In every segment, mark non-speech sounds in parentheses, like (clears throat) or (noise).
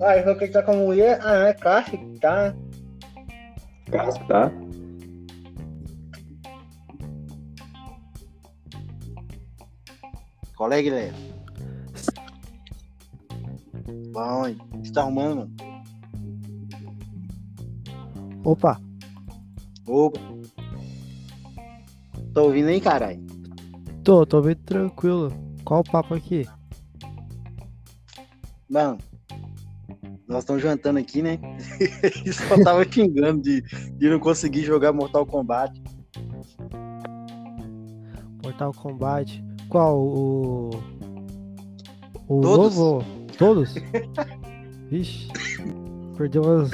Ah, ele falou que ele tá com a mulher. Ah, é Cássio, tá? Cássio, tá? Qual é, Guilherme? Bom, você tá arrumando? Opa, Opa. Tô ouvindo aí, caralho? tô, tô bem tranquilo. Qual o papo aqui? Mano, nós estamos jantando aqui, né? (laughs) E só tava xingando de, de não conseguir jogar Mortal Kombat. Mortal Kombat. Qual? O. O Todos. novo? Todos? Vixe. Perdeu umas.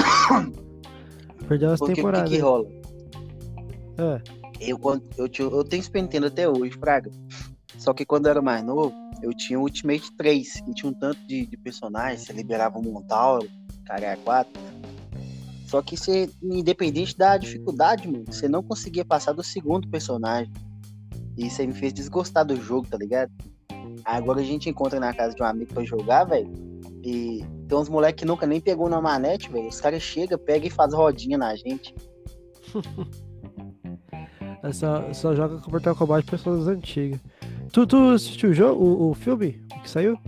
Perdeu umas Porque o que, temporadas. que rola? É. Eu, eu, tinha- eu tenho Super Nintendo até hoje, Fraga. Só que quando eu era mais novo, eu tinha o Ultimate 3, que tinha um tanto de, de personagens, você liberava um Montauro, Caralho 4. Só que você, independente da dificuldade, mano, você não conseguia passar do segundo personagem. E isso aí me fez desgostar do jogo, tá ligado? Agora a gente encontra na casa de um amigo pra jogar, velho. E tem uns moleques que nunca nem pegou na manete, velho. Os caras chegam, pegam e fazem rodinha na gente. (laughs) É Só, só joga com Mortal Kombat pessoas antigas. Tu, tu assistiu o jogo, o, o filme o que saiu?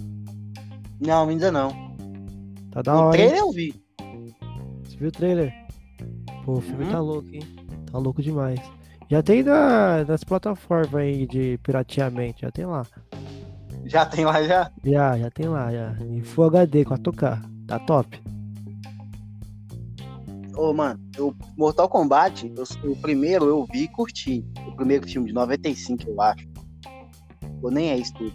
Não, ainda não. Tá da o hora. hein? trailer eu vi. Você viu o trailer? Pô, o filme Uhum. tá louco, hein? Tá louco demais. Já tem na, nas plataformas aí de pirateamento, já tem lá. Já tem lá já? Já, já tem lá, já. Em Full HD, 4K. Tá top. Ô, mano, o Mortal Kombat, eu- o primeiro eu vi e curti. O primeiro filme de 95, eu acho. Ou nem é isso tudo.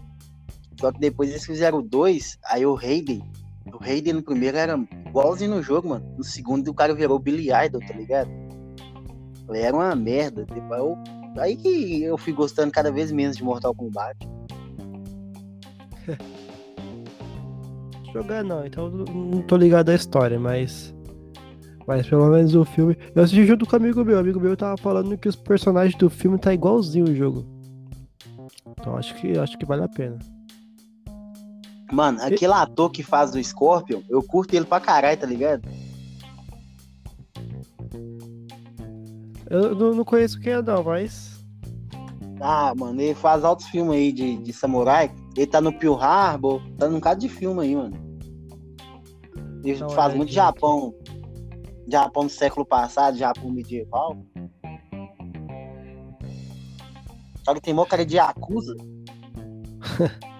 Só que depois eles fizeram dois, aí o Raiden. O Raiden no primeiro era igualzinho no jogo, mano. No segundo o cara virou Billy Idol, tá ligado? Era uma merda. Depois eu- Aí que eu fui gostando cada vez menos de Mortal Kombat. (laughs) Jogar não, então não tô ligado à história, mas. Mas pelo menos o filme. Eu assisti junto com um amigo meu. O amigo meu tava falando que os personagens do filme tá igualzinho o jogo. Então acho que acho que vale a pena. Mano, aquele ator que faz o Scorpion, eu curto ele pra caralho, tá ligado? Eu não, não conheço quem é não, mas. Ah, mano, ele faz altos filmes aí de, de samurai. Ele tá no Pearl Harbor, tá num bocado de filme aí, mano. Ele faz muito olhadinha Japão. Japão do século passado, Japão medieval. Só que tem mó cara de Yakuza. (laughs)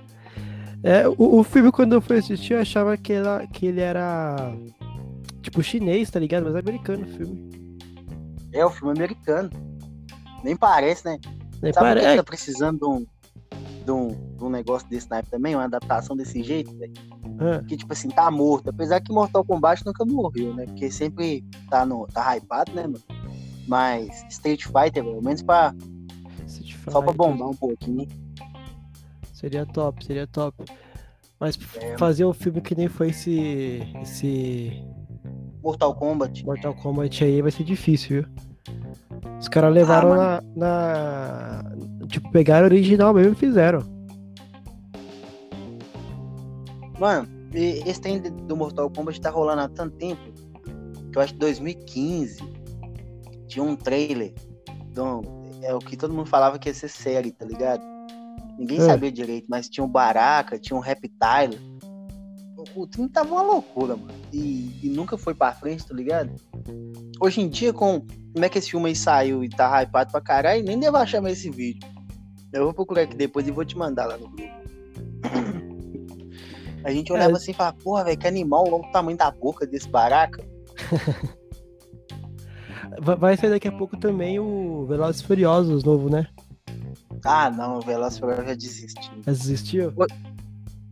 É, o, o filme quando eu fui assistir eu achava que, ela, que ele era. Tipo chinês, tá ligado? Mas é americano o filme. É o filme americano. Nem parece, né? Nem Sabe pare- que é, tá precisando de um, de, um, de um negócio desse naipe também? Uma adaptação desse jeito, velho? é. que, tipo assim, tá morto. Apesar que Mortal Kombat nunca morreu, né? Porque sempre tá, no, tá hypado, né, mano? Mas Street Fighter, pelo menos pra, Só pra bombar um pouquinho. Seria top, seria top. Mas É. fazer um filme que nem foi esse. esse Mortal Kombat. Mortal Kombat aí vai ser difícil, viu? Os caras levaram Ah, na, na. Tipo, pegaram o original mesmo e fizeram. Mano, esse trem de- do Mortal Kombat tá rolando há tanto tempo. Que eu acho que 2015 tinha um trailer. Então, é o que todo mundo falava que ia ser série, tá ligado? Ninguém É. sabia direito, mas tinha um Baraka, tinha um Reptile. O, o trem tava uma loucura, mano. E, e nunca foi pra frente, tá ligado? Hoje em dia, com como é que esse filme aí saiu e tá hypado pra caralho, nem devo achar mais esse vídeo. Eu vou procurar aqui depois e vou te mandar lá no grupo. A gente olhava É. assim e falava, porra, velho, que animal, olha o tamanho da boca desse baraca. (laughs) Va- Vai sair daqui a pouco também o Velozes e Furiosos novo, né? Ah, não, Veloz Furioso já desisti. Já desistiu?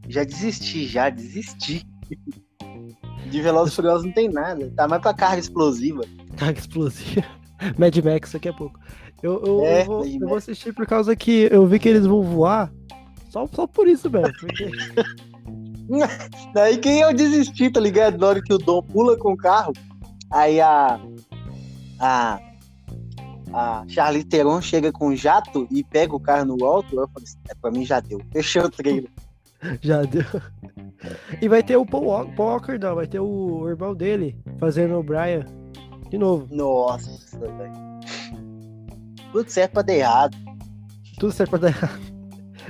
Já desisti, já desisti. De Veloz Furioso não tem nada. Tá mais pra carga explosiva. Carga explosiva. (laughs) Mad Max daqui a pouco. Eu, eu, É, eu vou, eu vou assistir por causa que eu vi que eles vão voar. Só, só por isso, velho. Porque... (laughs) Daí que eu desisti, tá ligado? Na hora que o Dom pula com o carro, aí a. A. A Charlize Theron chega com um jato e pega o carro no alto. Eu falei assim, é, pra mim já deu. (laughs) Fechou o trailer. Já deu. E vai ter o Paul Walker, Paul Walker não, vai ter o irmão dele fazendo o Brian de novo. Nossa, velho. Tudo certo pra dar errado. Tudo certo pra dar errado.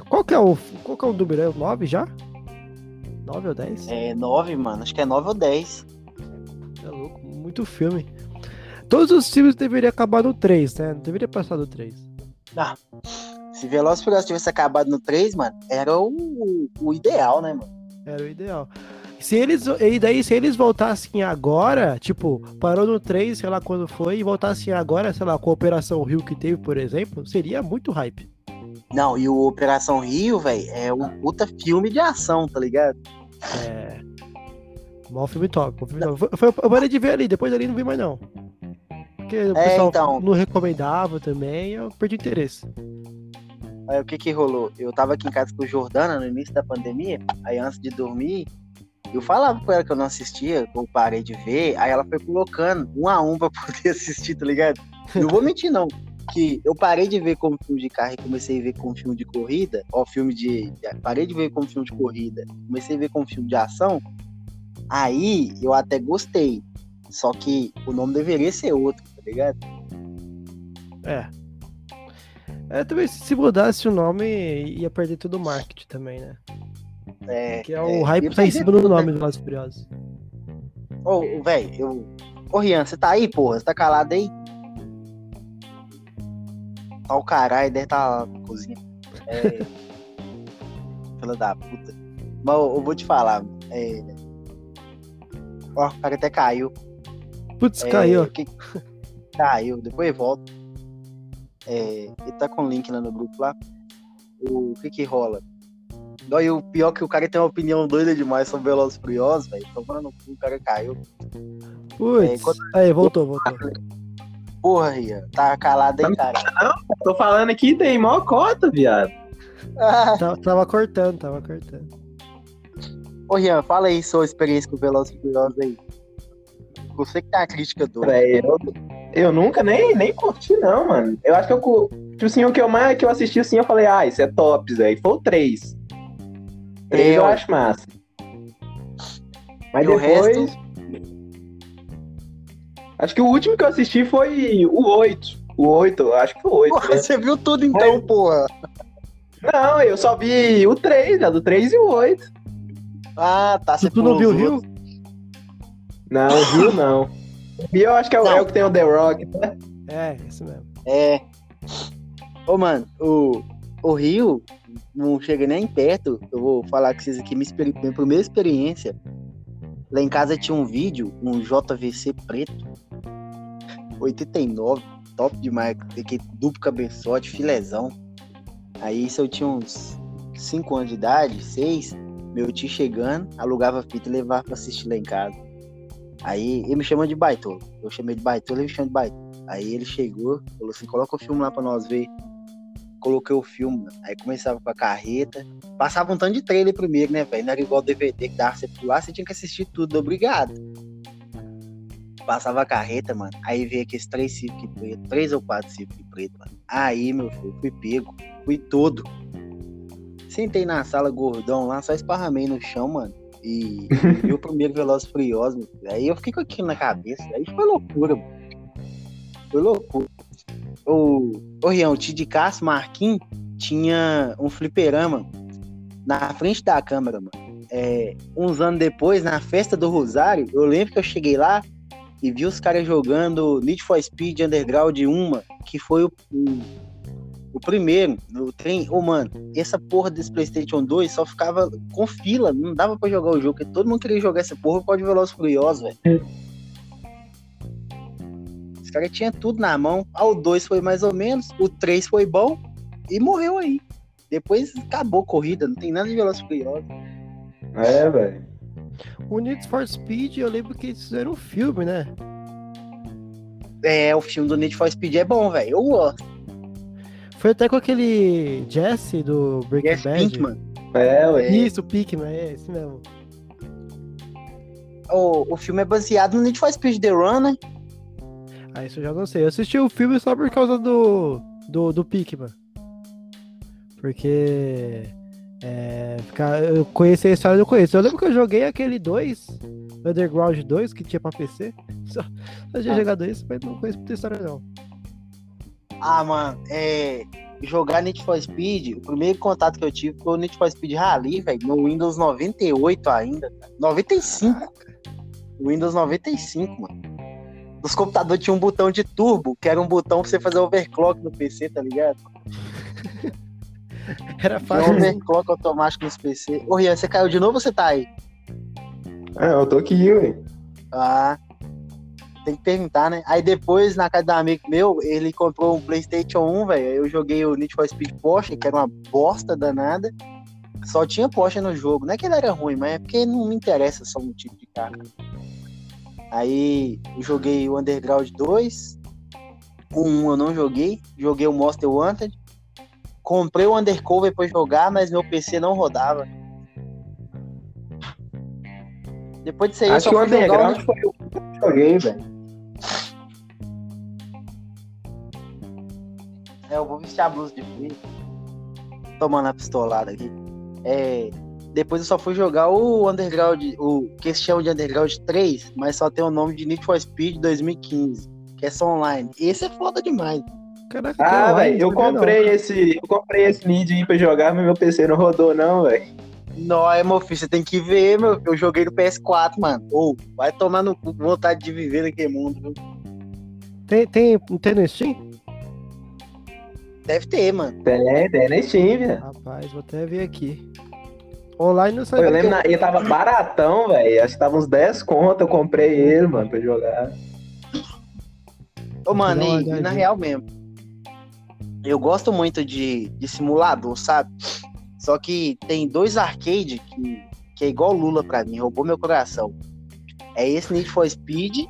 Qual que é o, qual que é o número? É o 9 já? 9 ou 10? É 9, mano. Acho que é 9 ou 10. É louco, muito filme. Todos os filmes deveriam acabar no 3, né? Não deveria passar do 3. Ah, se Velozes Furiosos tivesse acabado no 3, mano, era o, o ideal, né, mano? Era o ideal. Se eles, e daí, se eles voltassem agora, tipo, parou no 3, sei lá quando foi, e voltassem agora, sei lá, com a Operação Rio que teve, por exemplo, seria muito hype. Não, e o Operação Rio, velho, é um puta filme de ação, tá ligado? É. Mó filme top. filme top. Foi- eu parei de ver ali, depois dali não vi mais não. Porque o É, pessoal então. não recomendava também, eu perdi interesse. Aí o que que rolou? Eu tava aqui em casa com o Jordana no início da pandemia, aí antes de dormir, eu falava com ela que eu não assistia, eu parei de ver, aí ela foi colocando um a um pra (laughs) poder assistir, tá ligado? Não vou mentir, não. Que eu parei de ver como filme de carro e comecei a ver como filme de corrida, ó, filme de. Parei de ver como filme de corrida, comecei a ver como filme de ação. Aí eu até gostei. Só que o nome deveria ser outro, tá ligado? É. É, também se se mudasse o nome, ia perder todo o marketing também, né? É, Que é o é, hype tá em cima do né? nome do Velozes Furiosos. Ô, velho, eu. Ô, Rian, você tá aí, porra? Você tá calado aí? Tá o caralho, deve tá lá na cozinha. É. (laughs) Filha da puta. Mas eu, vou te falar. É. Ó, o cara até caiu. Putz, É, caiu. que- Caiu, depois volta. É, ele tá com o link lá no grupo lá. O, que que rola? Não, e o pior é que o cara tem uma opinião doida demais sobre Velozes e Furiosos, velho. Tomando no cu, o cara caiu. Putz. é, quando- Aí, voltou, voltou. Porra, Rian, tá calado aí, cara. Tô falando aqui, tem mó cota, viado. Ah, Tava, tava cortando, tava cortando. Ô, Rian, fala aí sua experiência com Velozes e Furiosos aí. Você que tá a crítica do. Véi, eu, eu nunca nem, nem curti, não, mano. Eu acho que eu. Tipo assim, o que eu mais que eu assisti assim, eu falei, ah, isso é top, Zé. E foi o 3. 3 É, eu ué. acho massa. Mas E o depois. Acho que o último que eu assisti foi o 8. O 8, eu acho que foi o 8. Porra, né? você viu tudo então, porra. Não, eu só vi o 3, né? Do 3 e o 8. Ah, tá. Você Tu, não viu o Rio? Não, não. O Rio eu acho que é o, é o que tem o The Rock. né? É, isso mesmo. É. Ô, mano, o, o Rio não chega nem perto. Eu vou falar com vocês aqui, minha, experi- minha primeira experiência. Lá em casa tinha um vídeo, um JVC preto. 89, top demais. Aquele duplo cabeçote, filezão. Aí, se eu tinha uns 5 anos de idade, 6, meu tio chegando, alugava fita e levava pra assistir lá em casa. Aí ele me chama de baitolo. Eu chamei de baitolo, ele me chama de baitolo. Aí ele chegou, falou assim: coloca o filme lá pra nós ver. Coloquei o filme, aí começava com a carreta. Passava um tanto de trailer primeiro, né, velho? Não era igual DVD que dava você pular, você tinha que assistir tudo, obrigado. Passava a carreta, mano. Aí veio aqueles três Civic preto, três ou quatro Civic preto, mano. Aí, meu filho, fui pego, fui todo. Sentei na sala gordão lá, só esparramei no chão, mano. E o primeiro Veloz Furioso, meu filho. Aí eu fiquei com aquilo na cabeça. Aí foi loucura, mano. Foi loucura. O, o Rian, o Tid Cássio Marquinhos tinha um fliperama na frente da câmera, mano. É, uns anos depois, na festa do Rosário, eu lembro que eu cheguei lá e vi os caras jogando Need for Speed Underground 1, que foi o, o primeiro. O trem, ô mano, essa porra desse PlayStation 2 só ficava com fila, não dava pra jogar o jogo, porque todo mundo queria jogar essa porra pode Velozes Furiosos, velho. Os caras tinham tudo na mão. Ah, o 2 foi mais ou menos, o 3 foi bom e morreu aí. Depois acabou a corrida, não tem nada de Velozes Furiosos. É, velho. O Need for Speed, eu lembro que eles fizeram um filme, né? É, o filme do Need for Speed é bom, velho. Eu gosto. Foi até com aquele Jesse do Breaking Yes, Bad. Pinkman. É, ué. Isso, o Pinkman, é esse mesmo. O, o filme é baseado no Need for Speed The Run, né? Ah, isso eu já não sei. Eu assisti o filme só por causa do, do, do Pinkman. Porque É, ficar, eu conheci a história, eu não conheço. Eu lembro que eu joguei aquele 2, Underground 2, que tinha pra PC. (laughs) Só, eu tinha Ah. jogado isso, mas não conheço muita história, não. Ah, mano, é. Jogar Need for Speed, o primeiro contato que eu tive foi o Need for Speed Rally, velho, no Windows 98 ainda. cara. 95. Windows 95, mano. Os computadores tinham um botão de turbo, que era um botão pra você fazer overclock no PC, tá ligado? (laughs) Era fácil. overclock automático nos PC. Ô, Rian, você caiu de novo ou você tá aí? Ah, eu tô aqui, ué. Ah, tem que perguntar, né? Aí depois, na casa de um amigo meu, ele comprou um PlayStation 1, velho. Eu joguei o Need for Speed Porsche, que era uma bosta danada. Só tinha Porsche no jogo. Não é que ele era ruim, mas é porque não me interessa só um tipo de carro. Aí eu joguei o Underground 2. O 1 eu não joguei. Joguei o Monster Wanted. Comprei o Undercover pra jogar, mas meu PC não rodava. Depois aí, eu Acho só que o fui jogar o Underground foi o que eu joguei, velho. É, eu vou vestir a blusa de frio. Tomando a pistolada aqui. É, depois eu só fui jogar o Underground, o que eles chamam de Underground 3, mas só tem o nome de Need for Speed 2015, que é só online. Esse é foda demais. Caraca, Ah, velho, eu sabia, não. comprei esse. Eu comprei esse Need aí pra jogar, mas meu PC não rodou, não, velho. Não, é, meu filho, você tem que ver, meu. Eu joguei no PS4, mano. Ou, vai tomar no cu, vontade de viver naquele mundo, viu? Tem, tem, tem no Steam? Deve ter, mano. Tem, tem na Steam, velho. Rapaz, vou até ver aqui. Online não Pô, sai Eu lembro, na, ele tava baratão, velho. Acho que tava uns 10 conto, eu comprei ele, mano, pra jogar. Ô, mano, e, e na real mesmo. Eu gosto muito de, de simulador, sabe? Só que tem dois arcade que, que é igual Lula pra mim, roubou meu coração. É esse Need for Speed,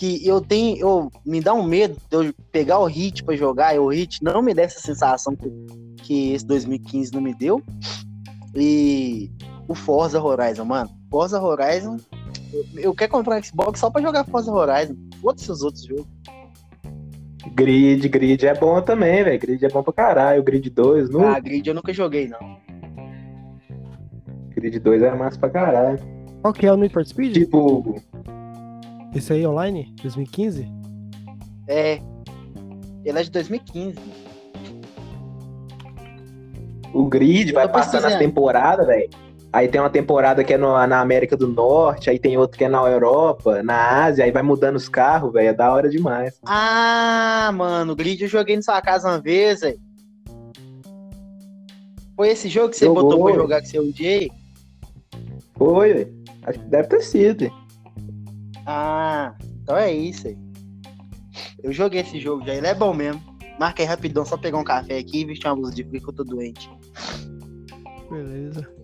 que eu tenho. Eu, me dá um medo de eu pegar o Hit pra jogar, e o Hit não me dá essa sensação que, que esse 2015 não me deu. E o Forza Horizon, mano. Forza Horizon. Eu, eu quero comprar um Xbox só pra jogar Forza Horizon. Foda-se os outros jogos. Grid, Grid é bom também, velho. Grid é bom pra caralho. O Grid 2, no Ah, Grid eu nunca joguei, não. Grid 2 é massa pra caralho. Qual que é o Need for Speed? Tipo, Esse aí online? 2015? É. Ele é de 2015. o Grid vai passando as temporadas, velho. Aí tem uma temporada que é no- na América do Norte, aí tem outra que é na Europa, na Ásia, aí vai mudando os carros, velho. É da hora demais. Ah, mano, o Grid eu joguei na sua casa uma vez, velho. Foi esse jogo que você Jogou. botou pra jogar com seu DJ? Foi, velho. Acho que deve ter sido. Ah, então é isso aí. Eu joguei esse jogo já, ele é bom mesmo. Marca rapidão, só pegar um café aqui e vestir uma blusa de frio que eu tô doente. Beleza.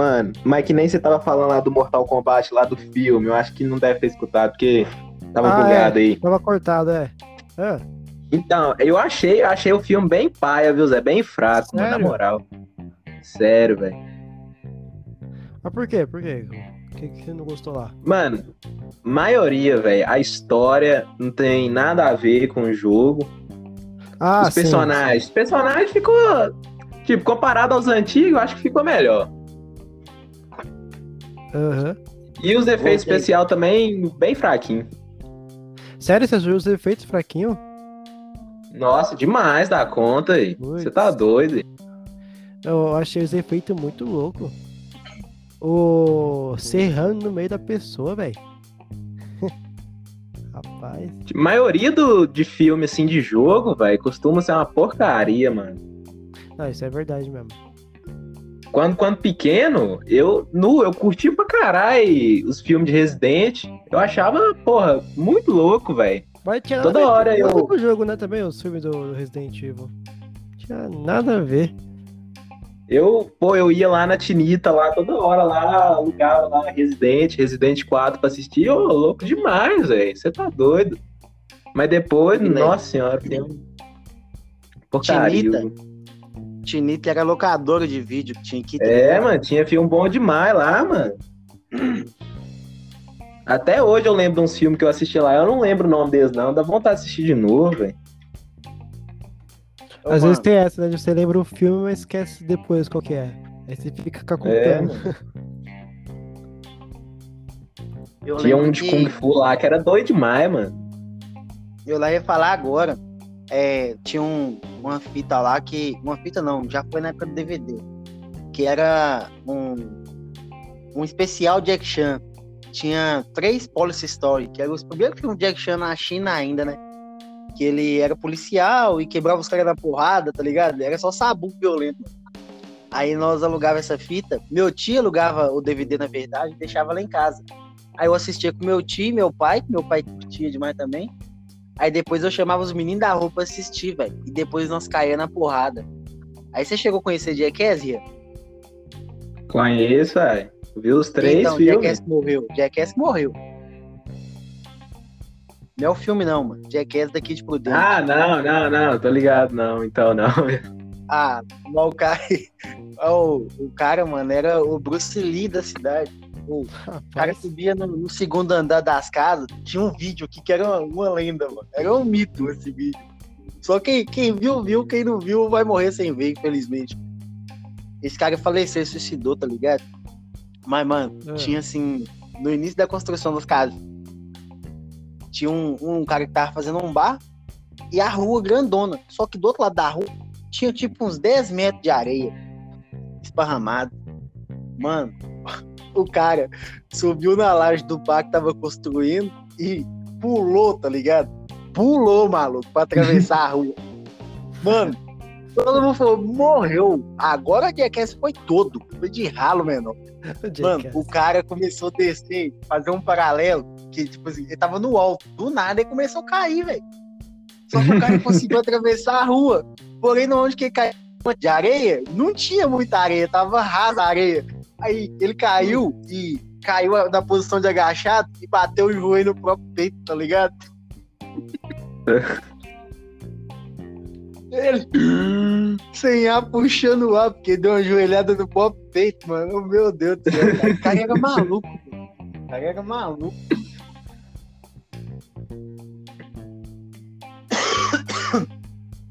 Mano, mas que nem você tava falando lá do Mortal Kombat, lá do filme. Eu acho que não deve ter escutado, porque tava Ah, bugado aí. Tava cortado, é. Ah, Então, eu achei, achei o filme bem paia, viu, Zé? Bem fraco, mano, na moral. Sério, velho. mas por quê? Por quê? O que, que você não gostou lá? Mano, maioria, velho, a história não tem nada a ver com o jogo. Ah, os personagens. Os personagens ficou. Tipo, comparado aos antigos, eu acho que ficou melhor. Aham. E os efeitos especiais também, bem fraquinho. Sério, você achou os efeitos fraquinhos? Nossa, demais da conta aí. Você tá doido. aí. Eu achei os efeitos muito loucos. O serrando no meio da pessoa, velho. (laughs) Rapaz. A maioria do, de filme, assim, de jogo, velho, costuma ser uma porcaria, mano. Não, isso é verdade mesmo. Quando, quando pequeno, eu, nu, eu curti pra caralho os filmes de Resident. Eu achava, porra, muito louco, velho. Mas tinha Toda hora com eu- o jogo, né? Também, os filmes do Resident Evil. Tinha nada a ver. Eu, pô, eu ia lá na Tinita, lá toda hora, lá, alugava lá Residente, Residente 4 pra assistir. Ô, louco demais, velho. Você tá doido. Mas depois, Né? nossa senhora, tem um. Porcaria. Tinita? Tinita era locadora de vídeo, tinha que É, mano, tinha filme bom demais lá, mano. (clears throat) Até hoje eu lembro de uns filmes que eu assisti lá. Eu não lembro o nome deles, não. Dá vontade de assistir de novo, velho. Ô, Às mano, vezes tem essa, né? de Você lembra o filme, mas esquece depois qual que é. Aí você fica É, contando. mano. eu Tinha um de que- Kung Fu lá que era doido demais, mano. Eu lá ia falar agora. É, tinha um- uma fita lá que. Uma fita não, já foi na época do DVD. Que era um, um especial Jack Chan. Tinha três Police Story, que eram os primeiros filmes de Jack Chan na China ainda, né? Que ele era policial e quebrava os caras na porrada, tá ligado? Era só sabu violento. Aí nós alugava essa fita. Meu tio alugava o DVD, na verdade, e deixava lá em casa. Aí eu assistia com meu tio meu pai, meu pai curtia demais também. Aí depois eu chamava os meninos da rua pra assistir, velho. E depois nós caía na porrada. Aí você chegou a conhecer Jackass, Ria? Conheço, velho. Vi os três então, filmes. Jackass morreu. Jackass morreu. Não é o filme, não, mano. Jackass daqui de Prudente. Ah, não, não, não. Tô ligado, não. Então, não. Ah, mas o cara. (laughs) o, o cara, mano, era o Bruce Lee da cidade. O cara Rapaz, subia no, no segundo andar das casas. Tinha um vídeo aqui que era uma, uma lenda, mano. Era um mito esse vídeo. Só quem, quem viu, viu. Quem não viu, vai morrer sem ver, infelizmente. Esse cara faleceu, suicidou, tá ligado? Mas, mano, É. tinha assim. No início da construção das casas. Tinha um, um cara que tava fazendo um bar e a rua grandona. Só que do outro lado da rua tinha tipo uns 10 metros de areia esparramado. Mano, o cara subiu na laje do bar que tava construindo e pulou, tá ligado? Pulou, maluco, pra atravessar a rua. (laughs) Mano, todo mundo falou, morreu. Agora a Jackass foi todo. Foi de ralo, menor. Mano, o cara começou a descer, fazer um paralelo, que, tipo assim, ele tava no alto. Do nada ele começou a cair, velho. Só que o cara (laughs) conseguiu atravessar a rua. Porém, onde que ele caiu de areia, não tinha muita areia, tava rasa a areia. Aí ele caiu e caiu na posição de agachado e bateu o joelho no próprio peito, tá ligado? Ele sem ar puxando o ar, porque deu uma joelhada no próprio peito, mano. Oh, Meu Deus do céu, cara. (laughs) era maluco, mano. Era maluco.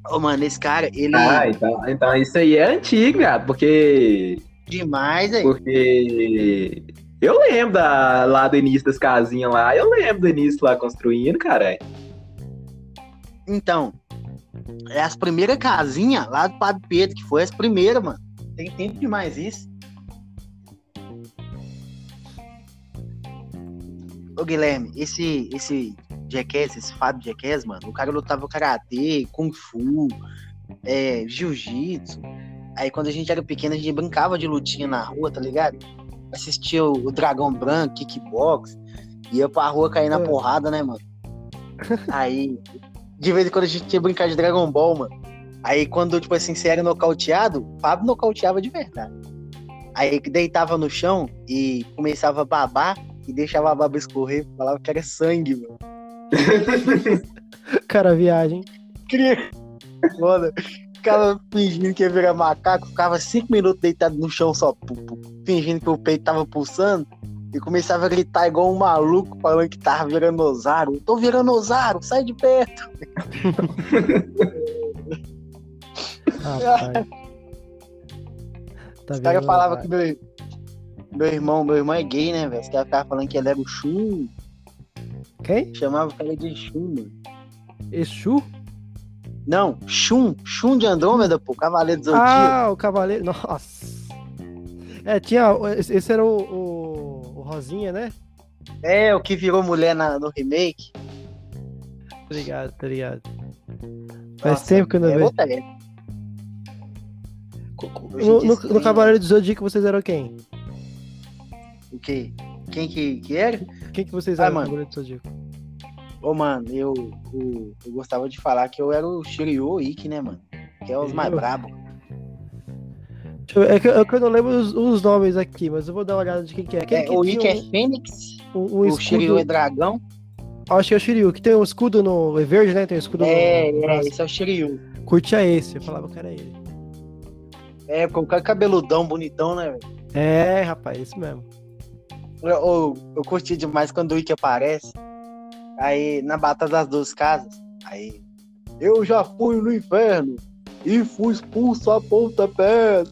Ô, mano, esse cara, ele Ah, então, então isso aí é antigo, cara, porque. Demais, aí. Porque. Eu lembro da, lá do início das casinhas lá. Eu lembro do início lá construindo, cara. Então, é as primeiras casinhas lá do Padre Pedro, que foi as primeiras, mano. Tem tempo demais isso. Ô, Guilherme, esse, esse Jackass, esse Fábio Jackass, mano, o cara lutava karatê, kung fu, é, jiu-jitsu. Aí quando a gente era pequeno, a gente brincava de lutinha na rua, tá ligado? Assistia o, Dragão Branco, kickbox, ia pra rua cair na É. porrada, né, mano? Aí, de vez em quando a gente ia brincar de Dragon Ball, mano. Aí quando, tipo assim, você era nocauteado, o Fábio nocauteava de verdade. Aí deitava no chão e começava a babar e deixava a baba escorrer, falava que era sangue, mano. (laughs) Cara, viagem. Queria. Foda. Ficava fingindo que ia virar macaco, ficava cinco minutos deitado no chão só, fingindo que o peito tava pulsando. E começava a gritar igual um maluco, falando que tava virando Osário. Eu tô virando Osário, sai de perto. Rapaz. (laughs) Tá Os caras falavam que meu, meu irmão, meu irmão é gay, né, velho? Os caras ficavam falando que ele era o Chum, Quem? chamava o cara de Chum, mano. Exu? Não, Chum, Chum de Andrômeda, pô, Cavaleiro do Zodíaco. Ah, o Cavaleiro. Nossa. É, tinha. Esse era o, o, o Rosinha, né? É, o que virou mulher na- no remake. Obrigado, tá ligado. Faz tempo que eu não é vejo. No, no, no Cavaleiro do Zodíaco vocês eram quem? O quê? Quem que, que era? Quem que vocês Ah, eram no. Cavaleiro do Zodíaco? Ô, mano, eu, eu, eu gostava de falar que eu era o Shiryu Ikki, né, mano? Que é os mais Shiryu? brabos. É que, é que eu não lembro os, os nomes aqui, mas eu vou dar uma olhada de quem que é. Quem É, que o Ikki é um- Fênix, um, um o escudo? Shiryu é dragão. Acho que é o Shiryu, que tem um escudo no. É verde, né? Tem um escudo É, no. é, esse é o Shiryu. Curtia esse, eu falava que era ele. É, com o cara cabeludão, bonitão, né, velho? É, rapaz, isso mesmo. Eu, eu, eu curti demais quando o Ikki aparece. Aí, na Batalha das Duas Casas, aí. Eu já fui no inferno e fui expulso a pontapés.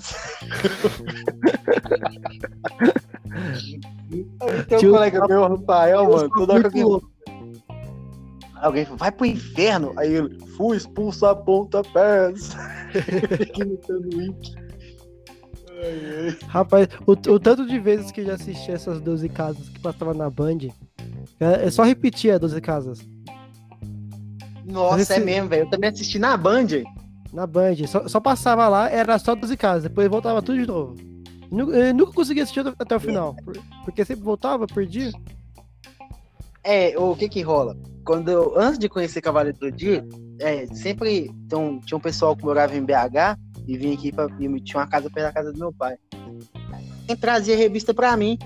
(laughs) tem um Tio- colega meu, Rafael, mano, toda hora que alguém fala, vai pro inferno. Aí ele, fui expulso a pontapés. (laughs) Imitando o Ikki. Rapaz, o, o tanto de vezes que eu já assisti essas 12 casas que passava na Band. É, é só repetir a 12 casas. Nossa, Esse- é mesmo, velho. Eu também assisti na Band. Na Band. Só, só passava lá, era só 12 casas. Depois voltava tudo de novo. Eu nunca conseguia assistir até o final. por- Porque sempre voltava, perdia. É, o que que rola? Quando eu, antes de conhecer Cavaleiro do Dia, é, sempre então, tinha um pessoal que morava em BH e vinha aqui pra, tinha uma casa perto da casa do meu pai. Quem trazia revista pra mim.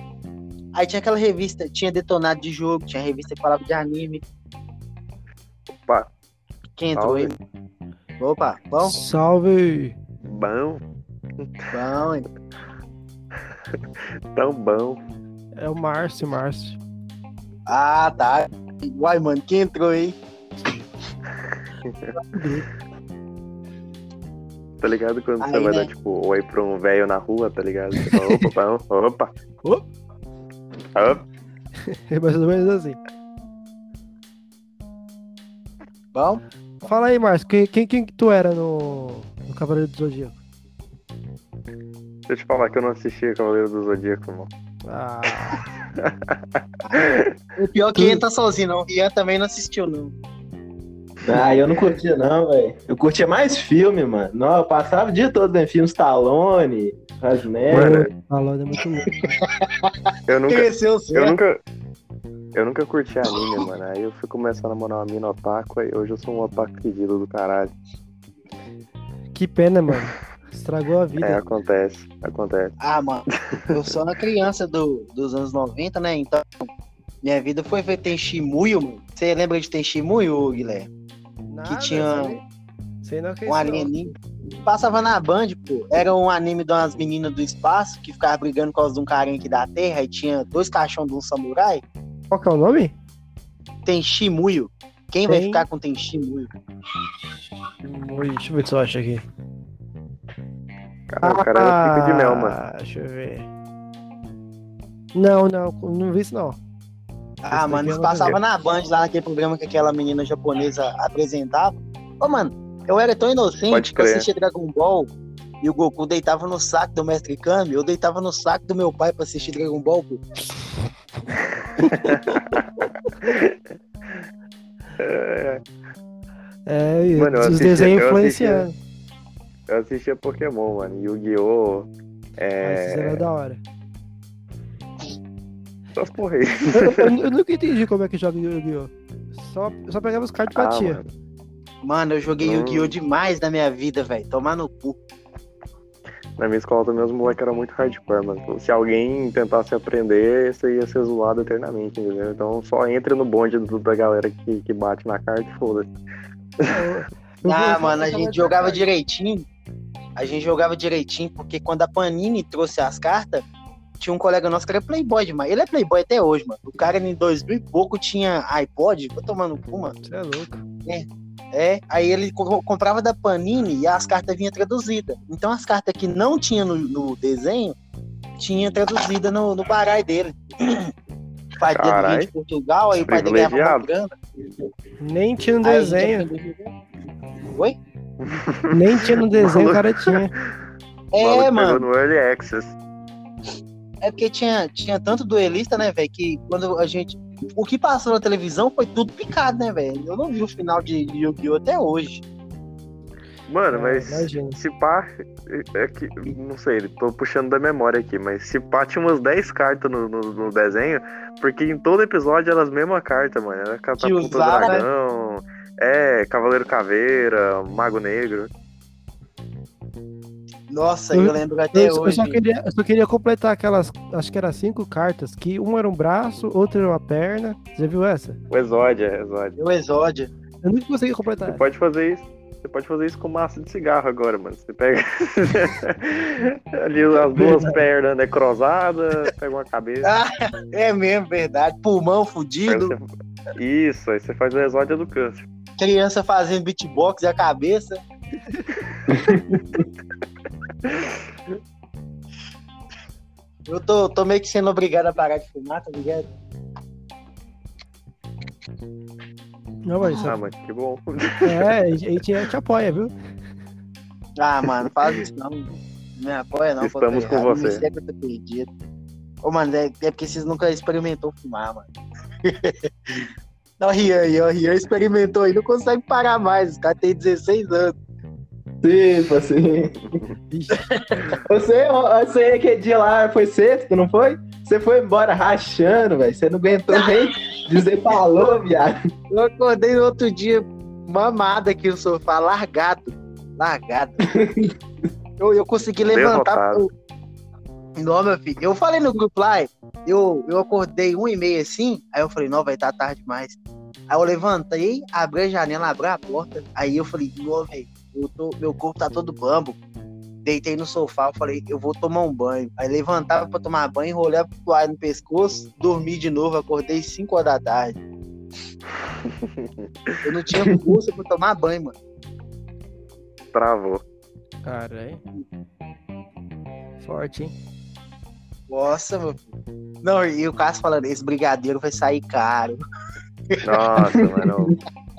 Aí tinha aquela revista, tinha detonado de jogo, tinha revista que falava de anime. Opa, Quem entrou aí? Opa, bom? Salve! bom, Bom, hein? (laughs) tão bom. É o Márcio, Márcio. Ah, tá. Uai, mano, quem entrou aí? (laughs) Tá ligado quando você Aí, vai né? dar, tipo, oi pra um velho na rua, tá ligado? Você fala, opa, (laughs) opa. Opa. (laughs) Opa. É mais ou menos assim. Bom? Fala aí, Márcio. Quem, quem, quem que tu era no, no Cavaleiro do Zodíaco? Deixa eu te falar que eu não assisti Cavaleiro do Zodíaco, irmão. Ah, (laughs) O pior é que Ian tá sozinho, não. Ian também não assistiu, não. Ah, eu não curtia não, velho. Eu curtia mais filme, mano. Não, eu passava o dia todo vendo filme Stallone, Schwarzenegger. Mano, falando é muito louco. (laughs) eu nunca, Cresceu eu nunca, eu nunca curti anime, mano. Aí eu fui começar a namorar uma mina otaku, aí hoje eu sou um otaku pedido do caralho. Que pena, mano. Estragou a vida. É, acontece, acontece. Ah, mano, eu sou uma criança do, dos anos 90, né? Então, minha vida foi ver Tenchimuyo, mano. Você lembra de Tenchimuyo, Guilherme? Nada, que tinha sei- Sei não que é um alienígena. Passava na Band, pô. Era um anime de umas meninas do espaço que ficavam brigando por causa de um carinha aqui da Terra e tinha dois caixões de um samurai. Qual que é o nome? Tenchimuyo. Quem vai Tem- ficar com Tenchimuyo? Ui, Deixa eu ver se eu acho aqui. Cara, o cara era pico de mel, mano. Ah, Deixa eu ver. Não, não, não vi isso não. Ah, Esse mano, não passavam na Band lá naquele programa que aquela menina japonesa apresentava. Ô, mano, eu era tão inocente que eu assistia Dragon Ball e o Goku deitava no saco do Mestre Kami, eu deitava no saco do meu pai pra assistir Dragon Ball, pô. É, (laughs) É, e Mano, os assisti- desenhos eu influenciando. eu assistia Pokémon, mano. Yu-Gi-Oh! Mas isso era É. da hora. Essas porra aí. Eu, eu- eu nunca entendi como é que joga Yu-Gi-Oh! Só, só pegava os cards e Ah, batia. mano. Mano, eu joguei Hum. Yu-Gi-Oh! demais na minha vida, velho. Tomar no cu. Na minha escola também os moleques eram muito hardcore, mano. Se alguém tentasse aprender, você ia ser zoado eternamente, entendeu? Então só entre no bonde do- da galera que, que bate na carta e foda-se. Ah, mano, a gente jogava direitinho. A gente jogava direitinho, porque quando a Panini trouxe as cartas, tinha um colega nosso que era playboy demais. Ele é playboy até hoje, mano. O cara em 2000 e pouco tinha iPod. Vou tomando cu, mano. Você é louco. É, aí ele co- comprava da Panini e as cartas vinham traduzidas. Então as cartas que não tinha no, no desenho, tinha traduzida no, no baralho dele. O (clears throat) pai dele de Portugal, aí o pai dele ganhava uma grana. Nem tinha no desenho. (laughs) Oi? Nem tinha no desenho, o cara tinha. É, mano. no Early Access. É porque tinha, tinha tanto duelista, né, velho, que quando a gente. O que passou na televisão foi tudo picado, né, velho? Eu não vi o final de Yu-Gi-Oh! até hoje. Mano, É, mas imagina. se pá. É que, não sei, tô puxando da memória aqui, mas se pá tinha umas 10 cartas no, no, no desenho, porque em todo episódio eram as mesmas cartas, mano. Era Catapulta usava, né? Dragão, é, Cavaleiro Caveira, Mago Negro. Nossa, eu, Eu- lembro até Eu, eu hoje. só queria, eu só queria completar aquelas, acho que era cinco cartas, que uma era um braço, outra era uma perna. Você viu essa? O Exódia, é Exódia. O Exódio. Eu nunca consegui completar. Você pode fazer isso. Você pode fazer isso com massa de cigarro agora, mano. Você pega (laughs) ali as duas pernas necrosadas, pega uma cabeça. Ah, é mesmo, verdade. Pulmão aí fudido, você- Isso, aí você faz o exódia do câncer. criança fazendo beatbox e a cabeça. (laughs) Eu tô, tô meio que sendo obrigado a parar de fumar, tá ligado? Não, mas Ah, mas que bom. é, a gente, te apoia, viu? Ah, mano, faz isso não. Não me apoia não. tô Estamos com errado, você. Me segue que eu tô perdido. Ô, mano, é, é porque vocês nunca experimentou fumar, mano. (laughs) Não, o Rian, aí, ó, o Rian experimentou aí, não consegue parar mais. Os caras têm 16 anos. Tipo assim. Ixi, Você, você que dia lá foi sexto, não foi? Você foi embora rachando, velho. Você não aguentou (laughs) nem dizer falou, viado. Eu acordei no outro dia mamado aqui no sofá, largado. Largado. eu, eu consegui levantar. Pro- Não, meu filho. Eu falei no grupo lá, eu, eu acordei um e meia assim, aí eu falei, não, vai estar tarde demais. Aí eu levantei, abri a janela, abri a porta, aí eu falei, não, velho, tô- meu corpo tá todo bambo. Deitei no sofá, eu falei, eu vou tomar um banho. Aí levantava pra tomar banho, enrolei a toalha no pescoço, dormi de novo, acordei 5 horas da tarde. (laughs) Eu não tinha força pra tomar banho, mano. Travou. Caralho. Forte, hein? Nossa, meu filho. Não, e o Cássio falando, esse brigadeiro vai sair caro. Nossa, mano. (laughs)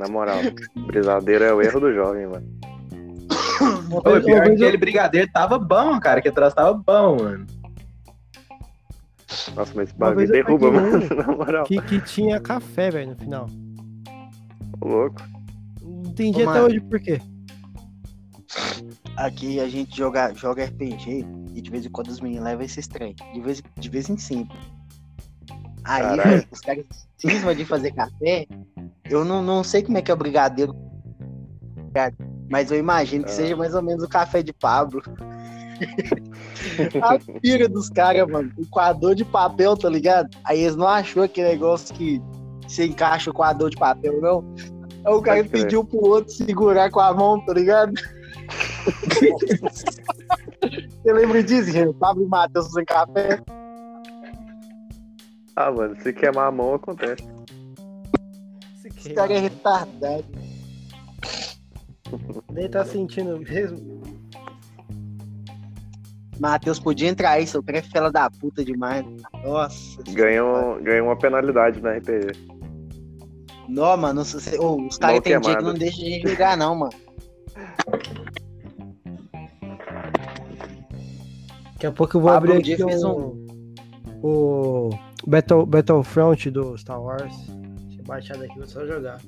Na moral, brisadeiro é o erro do jovem, mano. Ô, pior que aquele brigadeiro tava bom, cara. Que atrás tava bom, mano. Nossa, mas esse bagulho derruba, mano. (laughs) Na moral. que, que tinha café, velho, no final. Ô, louco. Não entendi Ô, até mano. hoje por quê. Aqui a gente joga, joga RPG e de vez em quando os meninos levam esses trem. De vez, de vez em sempre. Aí, Caralho. velho, os caras cismam de fazer café. Eu não, não sei como é que é o brigadeiro. Mas eu imagino que Ah. seja mais ou menos o café de Pablo. (laughs) a pira dos caras, mano. O coador de papel, tá ligado? Aí eles não achou aquele negócio que você encaixa o coador de papel, não. Aí o cara pediu pro outro segurar com a mão, tá ligado? (laughs) Você lembra disso, gente? Pablo e Matheus sem café? Ah, mano, se queimar a mão, acontece. Esse cara é retardado. Nem tá sentindo mesmo. Matheus podia entrar aí, seu cara é fela da puta demais. Nossa. Ganhou, ganhou uma penalidade na RPG. Não, mano, você- ô, os caras tem dia que não deixam a gente jogar, não, mano. Daqui a pouco eu vou Pablo abrir um aqui um... o Battle, Battlefront do Star Wars. Baixar daqui, vou só jogar.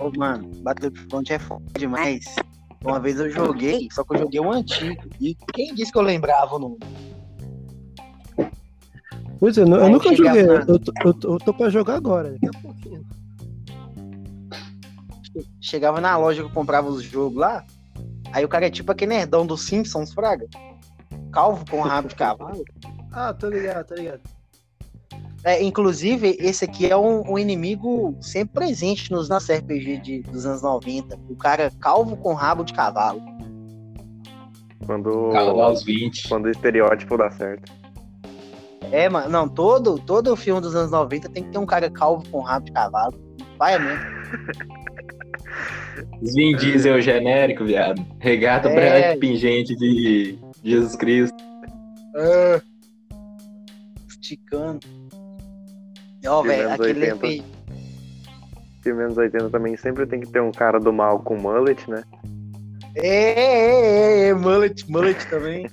Ô, mano, Battlefront é foda demais. Uma vez eu joguei, só que eu joguei um antigo. E quem disse que eu lembrava o nome? Pois é, eu, eu nunca joguei. Eu, tô- eu, eu tô pra jogar agora, daqui a pouquinho. Chegava na loja que eu comprava os jogos lá. Aí o cara é tipo aquele nerdão dos Simpsons, Fraga. Calvo com rabo de cavalo. Ah, tô ligado, tô ligado. É, inclusive, esse aqui é um, um inimigo sempre presente nos nossos RPG de, dos anos 90. O cara calvo com rabo de cavalo. Quando, Calma aos 20. quando o estereótipo dá certo. É, mano, não, todo, todo filme dos anos 90 tem que ter um cara calvo com rabo de cavalo. Vai mesmo. (laughs) Vin Diesel genérico, viado. Regata É. branca pingente de Jesus Cristo. Ah. Esticando. Ó, velho, aquele 80. efeito. Filme anos 80 também sempre tem que ter um cara do mal com mullet, né? É, é, é, é, mullet, mullet também.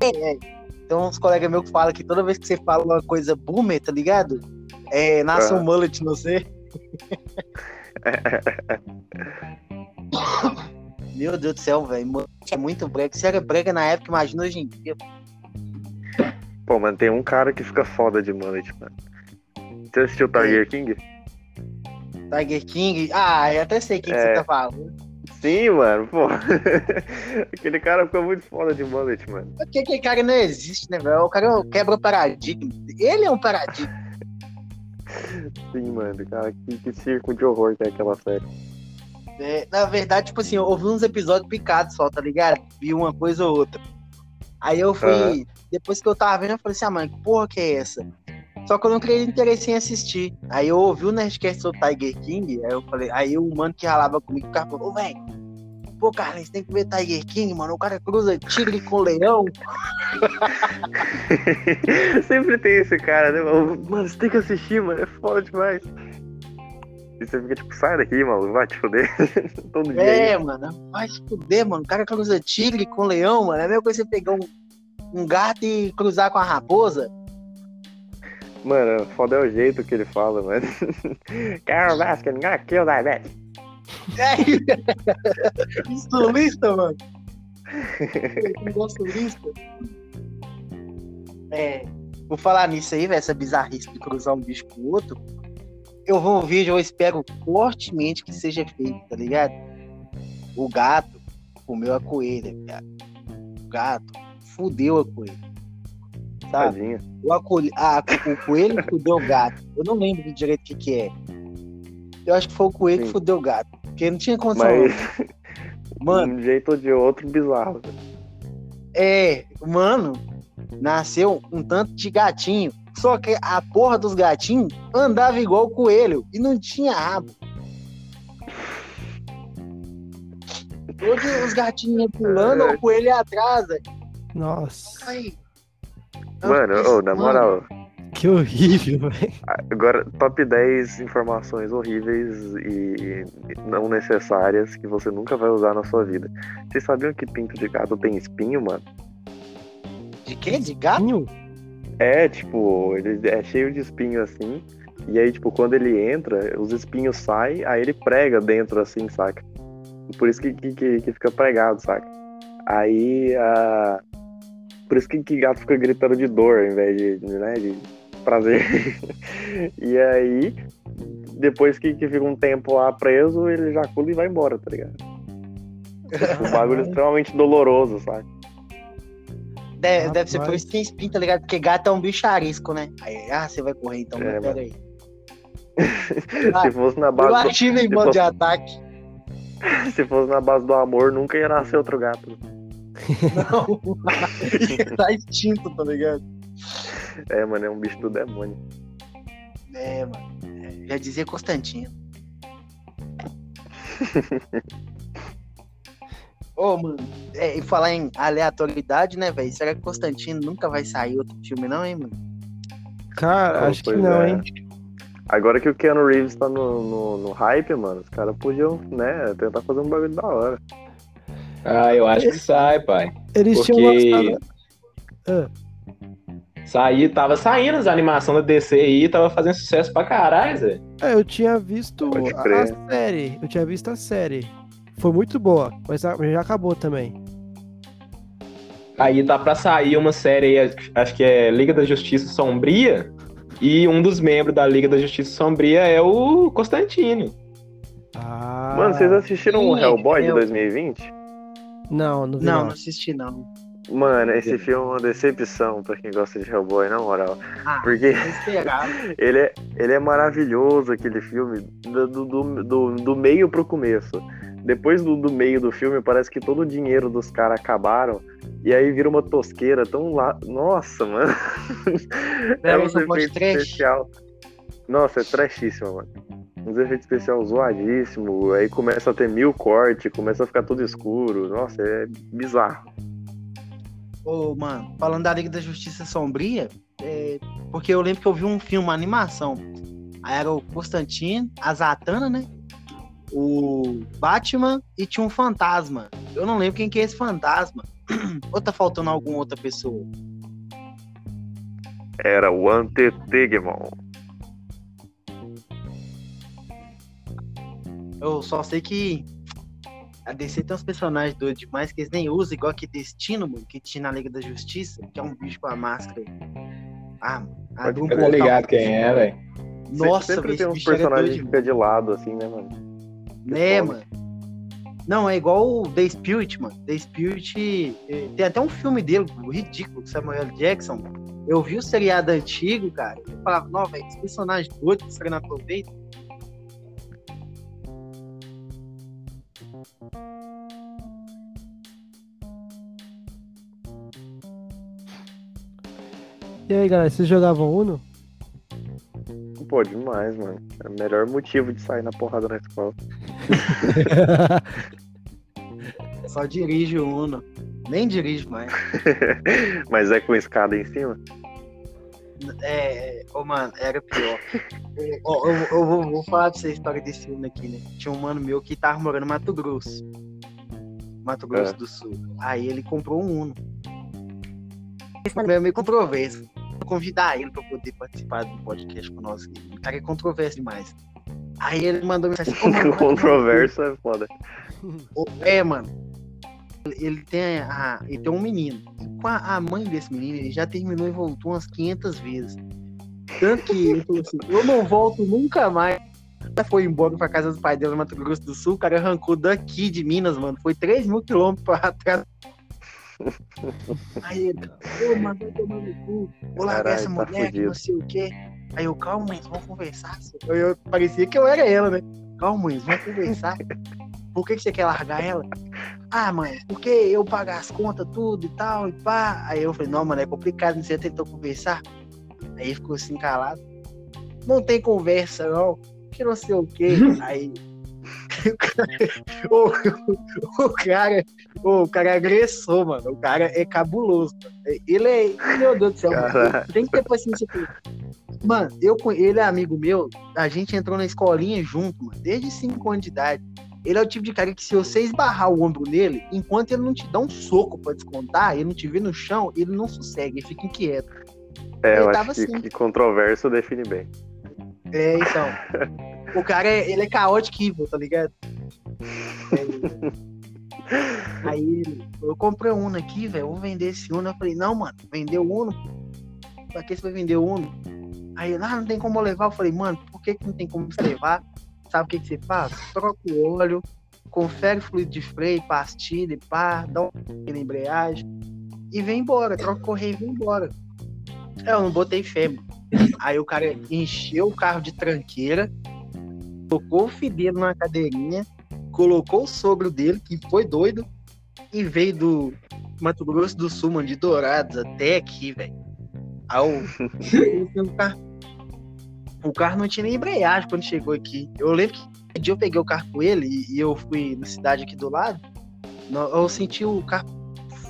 É, é. Tem uns colegas meus que falam que toda vez que você fala uma coisa boomer, tá ligado? É, nasce Ah. um mullet no você. (laughs) Meu Deus do céu, velho. É muito brega. Se era brega na época, imagina hoje em dia. Pô, mano, tem um cara que fica foda de mullet, mano. Você assistiu Tiger King? Tiger King. Ah, eu até sei quem que É. você tá falando. Sim, mano, pô. (laughs) Aquele cara ficou muito foda de mullet, mano. Porque aquele cara não existe, né, velho? O cara quebra o paradigma. Ele é um paradigma. Sim, mano, cara, que, que circo de horror que é aquela série. É, na verdade, tipo assim, eu ouvi uns episódios picados só, tá ligado? Vi uma coisa ou outra. Aí eu fui. Aham. Depois que eu tava vendo, eu falei assim, ah, mano, que porra que é essa? Só que eu não criei interesse em assistir. Aí eu ouvi o Nerdcast do Tiger King, aí eu falei, aí o mano que ralava comigo, o cara falou, ô, velho, pô, Carlinhos, tem que ver Tiger King, mano. O cara cruza tigre com leão. (laughs) Sempre tem esse cara, né, mano? Mano, você tem que assistir, mano, é foda demais. E você fica tipo, sai daqui, mano, vai te foder. (laughs) Todo dia. É, mano, vai se fuder, mano. O cara cruza tigre com leão, mano. É a mesma coisa você pegar um, um gato e cruzar com a raposa. Mano, foda é o jeito que ele fala, mano. Carol Baskin, gonna kill that bitch. É. Sulista, mano. Sulista. É. Vou falar nisso aí, velho, essa bizarrice de cruzar um bicho com o outro. Eu vou um vídeo, eu espero fortemente que seja feito, tá ligado? O gato comeu a coelha, cara. O gato fudeu a coelha. Sabe? Tadinho. O, acolhe... ah, o coelho fudeu o gato. Eu não lembro direito o que, que é. Eu acho que foi o coelho que Sim. fudeu o gato. Porque não tinha condição. Mas, (laughs) Mano, de um jeito ou de outro, bizarro. é. Mano, nasceu um tanto de gatinho. Só que a porra dos gatinhos andava igual o coelho e não tinha rabo. Todos os gatinhos pulando, o coelho velho. Nossa, Aí. Mano, ô, na Mano, moral, que horrível, (laughs) velho. agora, top 10 informações horríveis e não necessárias que você nunca vai usar na sua vida. Vocês sabiam que pinto de gato tem espinho, mano? De quê? De gato? É, tipo, ele é cheio de espinho assim. E aí, tipo, quando ele entra, os espinhos saem, aí ele prega dentro assim, saca? Por isso que, que, que- que fica pregado, saca? Aí, a... por isso que, que gato fica gritando de dor ao invés de, né, de prazer. (laughs) e aí, depois que, que fica um tempo lá preso, ele ejacula e vai embora, tá ligado? Um bagulho (laughs) extremamente doloroso, saca? Deve, deve ser por isso que tem espinho, tá ligado? Porque gato é um bicho arisco, né? Aí, ah, você vai correr então, É, aí. (laughs) Se fosse na Eu base do, em de ataque. se fosse na base do amor, nunca ia nascer outro gato. Não. (laughs) tá extinto, tá ligado? É, mano, é um bicho do demônio. É, mano. É, já dizia Constantino. (laughs) Ô, mano, é, e falar em aleatoriedade, né, velho? Será que Constantino nunca vai sair outro filme, não, hein, mano? Cara, Pô, acho que não, é. hein? Agora que o Keanu Reeves tá no, no, no hype, mano, os caras podiam, né, tentar fazer um bagulho da hora. Ah, eu acho que sai, pai. Eles tinham Porque lançado. Ah, saí, tava saindo as animações da DC aí, tava fazendo sucesso pra caralho, Zé. é, eu tinha visto a, série. Eu tinha visto a série. Foi muito boa, mas já acabou também. Aí tá pra sair uma série aí, acho que é Liga da Justiça Sombria, e um dos membros da Liga da Justiça Sombria é o Constantino. Ah, Mano, vocês assistiram o sim, Hellboy de eu- 2020? Não, não vi. Não, Não, não assisti, não. Mano, esse filme é uma decepção pra quem gosta de Hellboy, na moral. Ah, Porque esperava. (laughs) ele é, ele é maravilhoso, aquele filme, do, do, do, do- meio pro começo. Depois do, do meio do filme, parece que todo o dinheiro dos caras acabaram. E aí vira uma tosqueira tão lá. Nossa, mano. (laughs) é Pera, uns essa pode efeitos trash? Especial. Nossa, é trashíssimo, mano. Uns efeitos especiais zoadíssimo. Aí começa a ter mil cortes, começa a ficar tudo escuro. Nossa, é bizarro. Ô, mano, falando da Liga da Justiça Sombria, é, porque eu lembro que eu vi um filme, uma animação. Aí era o Constantino, a Zatanna, né? O Batman e tinha um fantasma. Eu não lembro quem que é esse fantasma. (clears throat) Ou tá faltando alguma outra pessoa? Era o Antetegmon. Eu só sei que a DC tem uns personagens doidos demais que eles nem usam, igual que Destino, mano, que tinha na Liga da Justiça, que é um bicho com a máscara. Ah, abre um Tá portal. ligado quem é, velho. Nossa, Sempre velho, tem esse uns era personagens que ficam de lado, assim, né, mano? É, foda. mano. Não, é igual o The Spirit, mano. The Spirit. eh, Tem até um filme dele, o ridículo, Samuel Jackson. Eu vi o seriado antigo, cara. Eu falava, não, velho, esse personagem doido que você não aproveita. E aí, galera, vocês jogavam Uno? Pô, demais, mano. É o melhor motivo de sair na porrada na escola. (laughs) Só dirige o Uno. Nem dirige mais. (laughs) Mas é com escada em cima? É, é, ô, mano, era pior. (laughs) É, ó, eu, eu vou, vou falar pra você a história desse filme aqui, né? Tinha um mano meu que tava morando em Mato Grosso. Mato Grosso É. do Sul. Aí ele comprou um Uno. Esse é meio controverso. Vou convidar ele pra poder participar do podcast com nós. O cara é controverso demais. Aí ele mandou mensagem assim, "Ô, mano, vai (laughs) tomar no cu." Controverso é foda. É, mano. Ele- tem, a, ele tem um menino. E com a, a mãe desse menino, ele já terminou e voltou umas 500 vezes. Tanto que ele falou assim: Eu não volto nunca mais. Ela Foi embora pra casa dos pais dele no Mato Grosso do Sul. O cara arrancou daqui de Minas, mano. Foi 3 mil quilômetros pra trás. Aí ele, ô, mano, vai tomar no cu. Vou largar essa tá mulher que não sei o quê. Aí eu, calma, mãe, vamos conversar. Eu, eu- parecia que eu era ela, né? Calma, mãe, vamos conversar. Por que, que você quer largar ela? Ah, mãe, porque eu pago as contas, tudo e tal, e pá. Aí eu falei, não, mano, é complicado, você tentou conversar. Aí ele ficou assim calado. Não tem conversa, não. Que não sei o quê. (laughs) Aí. o cara- (laughs) O, o cara, o cara é agressor, mano. O cara é cabuloso. mano. Ele é. Meu Deus do céu, mano. Tem que ter paciência com ele. Mano, eu, ele é amigo meu, a gente entrou na escolinha junto, mano, desde 5 anos de idade. Ele é o tipo de cara que se você esbarrar o ombro nele, enquanto ele não te dá um soco pra descontar, ele não te vê no chão, ele não sossega, ele fica inquieto. É, eu Ele acho que, assim. que controverso define bem. É, então. o cara, é, ele é caótico evil, tá ligado? É. (laughs) Aí eu comprei um Uno aqui, velho, vou vender esse Uno. Eu falei, não, mano, vender o Uno? Pra que você vai vender o Uno? Aí ah, não tem como levar. Eu falei, mano, por que, que não tem como você levar? Sabe o que, que você faz? Troca o óleo, confere o fluido de freio, pastilha, pá, dá um na embreagem e vem embora, troca o correio e vem embora. É, eu não botei fé. Aí o cara encheu o carro de tranqueira, colocou o fidelo na cadeirinha, colocou o sogro dele, que foi doido, e veio do Mato Grosso do Sul, mano, de Dourados até aqui, velho. Aí (laughs) o carro não tinha nem embreagem quando chegou aqui. Eu lembro que um dia eu peguei o carro com ele e, eu fui na cidade aqui do lado, eu senti o carro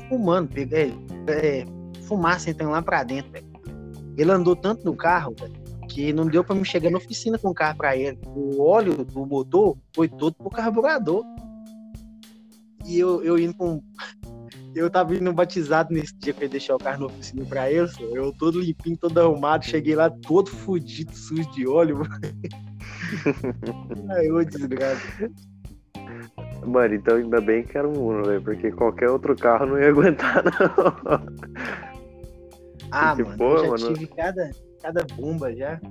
fumando, peguei, é, fumaça entrando lá pra dentro, velho. Ele andou tanto no carro, velho, que não deu pra me chegar na oficina com o carro pra ele. O óleo do motor foi todo pro carburador. E eu, eu indo com. Eu tava indo batizado nesse dia pra ele deixar o carro na oficina pra ele, eu todo limpinho, todo arrumado, cheguei lá todo fudido, sujo de óleo. Ai, ô (laughs) desgraça. Mano, então ainda bem que era um Uno, velho, porque qualquer outro carro não ia aguentar, não. Ah, Que mano, eu já mano. tive cada, cada bomba já. (laughs)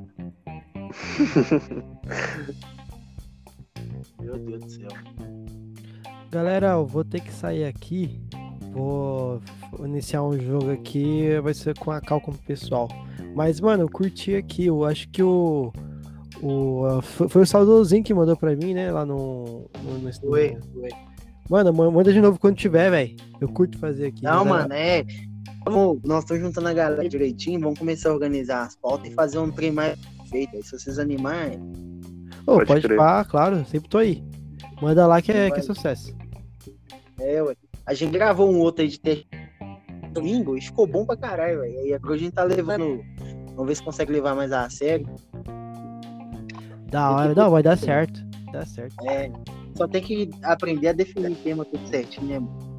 Meu Deus do céu. Galera, eu vou ter que sair aqui. Vou iniciar um jogo aqui, vai ser com a cal como pessoal. Mas, mano, eu curti aqui. Eu acho que o. o foi, foi o saudosinho que mandou pra mim, né? Lá no. no, no- Foi, foi. Mano, ma- manda de novo quando tiver, velho. Eu curto fazer aqui. Não, mas, mano, é. Vamos, nós estamos juntando a galera direitinho, vamos começar a organizar as pautas e fazer um trem mais feito. Aí, se vocês animarem, Ô, Pode pode falar, claro, sempre tô aí. Manda lá que é, que é sucesso. é, ué. A gente gravou um outro aí de ter domingo e ficou bom pra caralho, velho. E agora a gente tá levando. Vamos ver se consegue levar mais a sério. Da hora, não, vai dar certo. Dá certo. É. Só tem que aprender a definir tema tudo certinho, né? mano?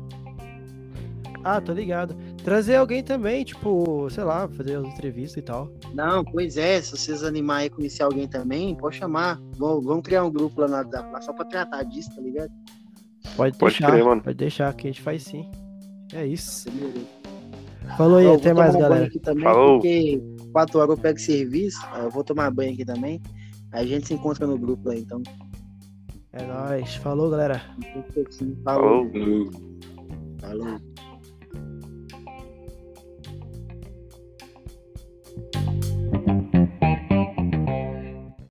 Ah, tô ligado. Trazer alguém também, tipo, sei lá, fazer as entrevistas e tal. Não, pois é, se vocês animarem a conhecer alguém também, pode chamar. Vamos, vamos criar um grupo lá na só pra tratar disso, tá ligado? Pode, Pode deixar, crer, mano. pode deixar que a gente faz sim. É isso. Falou aí, Eu até mais, galera. aqui também, Falou. porque 4 horas eu pego serviço, aí eu vou tomar banho aqui também. Aí a gente se encontra no grupo lá, então. É nóis. Falou, galera. Falou. Falou. Falou.